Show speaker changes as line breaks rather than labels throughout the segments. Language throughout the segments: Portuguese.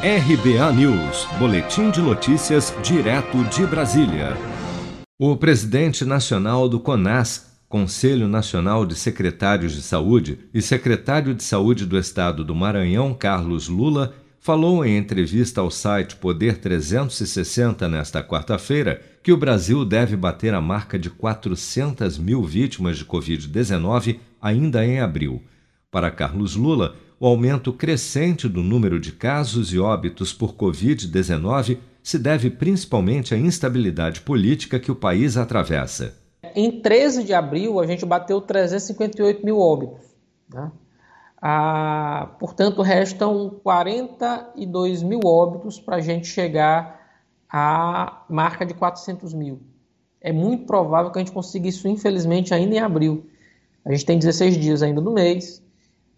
RBA News, Boletim de Notícias, direto de Brasília. O presidente nacional do CONAS, Conselho Nacional de Secretários de Saúde, e secretário de Saúde do Estado do Maranhão, Carlos Lula, falou em entrevista ao site Poder 360 nesta quarta-feira que o Brasil deve bater a marca de 400 mil vítimas de Covid-19 ainda em abril. Para Carlos Lula, o aumento crescente do número de casos e óbitos por Covid-19 se deve principalmente à instabilidade política que o país atravessa.
Em 13 de abril, a gente bateu 358 mil óbitos. Né? Ah, portanto, restam 42 mil óbitos para a gente chegar à marca de 400 mil. É muito provável que a gente consiga isso, infelizmente, ainda em abril. A gente tem 16 dias ainda no mês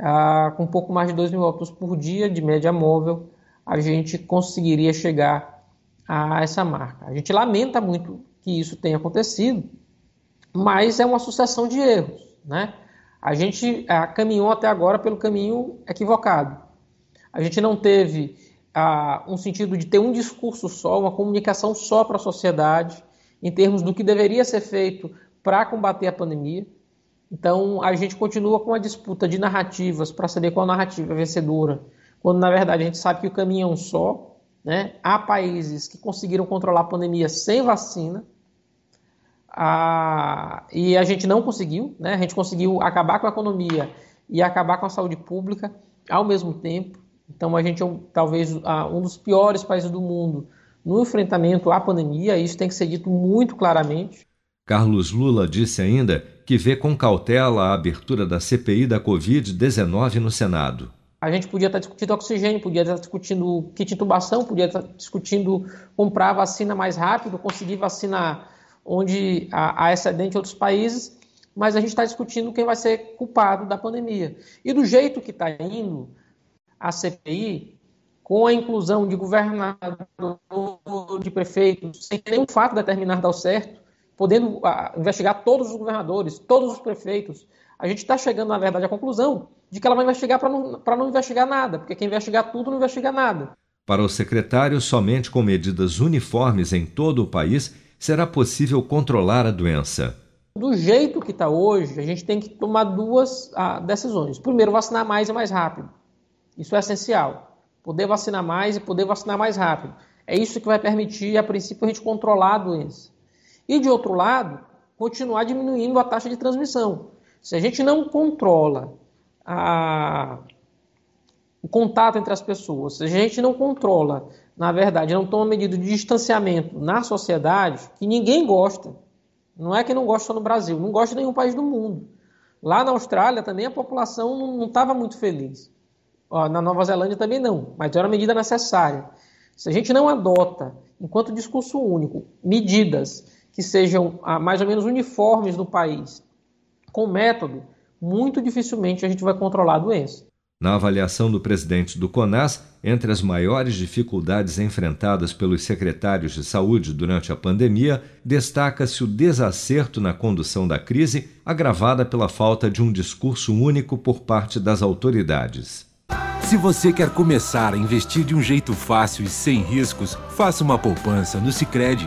ah, com um pouco mais de 2 mil óbitos por dia de média móvel, a gente conseguiria chegar a essa marca. A gente lamenta muito que isso tenha acontecido, mas é uma sucessão de erros. Né? A gente caminhou até agora pelo caminho equivocado. A gente não teve ah, um sentido de ter um discurso só, uma comunicação só para a sociedade, em termos do que deveria ser feito para combater a pandemia. Então a gente continua com a disputa de narrativas para saber qual narrativa é vencedora, quando na verdade a gente sabe que o caminho é um só. Né? Há países que conseguiram controlar a pandemia sem vacina a... e a gente não conseguiu. Né? A gente conseguiu acabar com a economia e acabar com a saúde pública ao mesmo tempo. Então a gente é talvez um dos piores países do mundo no enfrentamento à pandemia. Isso tem que ser dito muito claramente.
Carlos Lula disse ainda que vê com cautela a abertura da CPI da Covid-19 no Senado.
A gente podia estar discutindo oxigênio, podia estar discutindo kit intubação, podia estar discutindo comprar vacina mais rápido, conseguir vacinar onde há excedente em outros países, mas a gente está discutindo quem vai ser culpado da pandemia. E do jeito que está indo a CPI, com a inclusão de governador, de prefeitos, sem nenhum fato determinar dar certo, podendo ah, investigar todos os governadores, todos os prefeitos. A gente está chegando, na verdade, à conclusão de que ela vai investigar para não, não investigar nada, porque quem investigar tudo não investiga nada.
Para o secretário, somente com medidas uniformes em todo o país será possível controlar a doença.
Do jeito que está hoje, a gente tem que tomar duas ah, decisões. Primeiro, vacinar mais e mais rápido. Isso é essencial. Poder vacinar mais e poder vacinar mais rápido. É isso que vai permitir, a princípio, a gente controlar a doença. E, de outro lado, continuar diminuindo a taxa de transmissão. Se a gente não controla a... o contato entre as pessoas, se a gente não controla, na verdade, não toma medida de distanciamento na sociedade, que ninguém gosta, não é que não gosta só no Brasil, não gosta em nenhum país do mundo. Lá na Austrália também a população não estava muito feliz. Ó, na Nova Zelândia também não, mas era uma medida necessária. Se a gente não adota, enquanto discurso único, medidas que sejam ah, mais ou menos uniformes no país, com método, muito dificilmente a gente vai controlar a doença.
Na avaliação do presidente do CONAS, entre as maiores dificuldades enfrentadas pelos secretários de saúde durante a pandemia, destaca-se o desacerto na condução da crise, agravada pela falta de um discurso único por parte das autoridades.
Se você quer começar a investir de um jeito fácil e sem riscos, faça uma poupança no Sicredi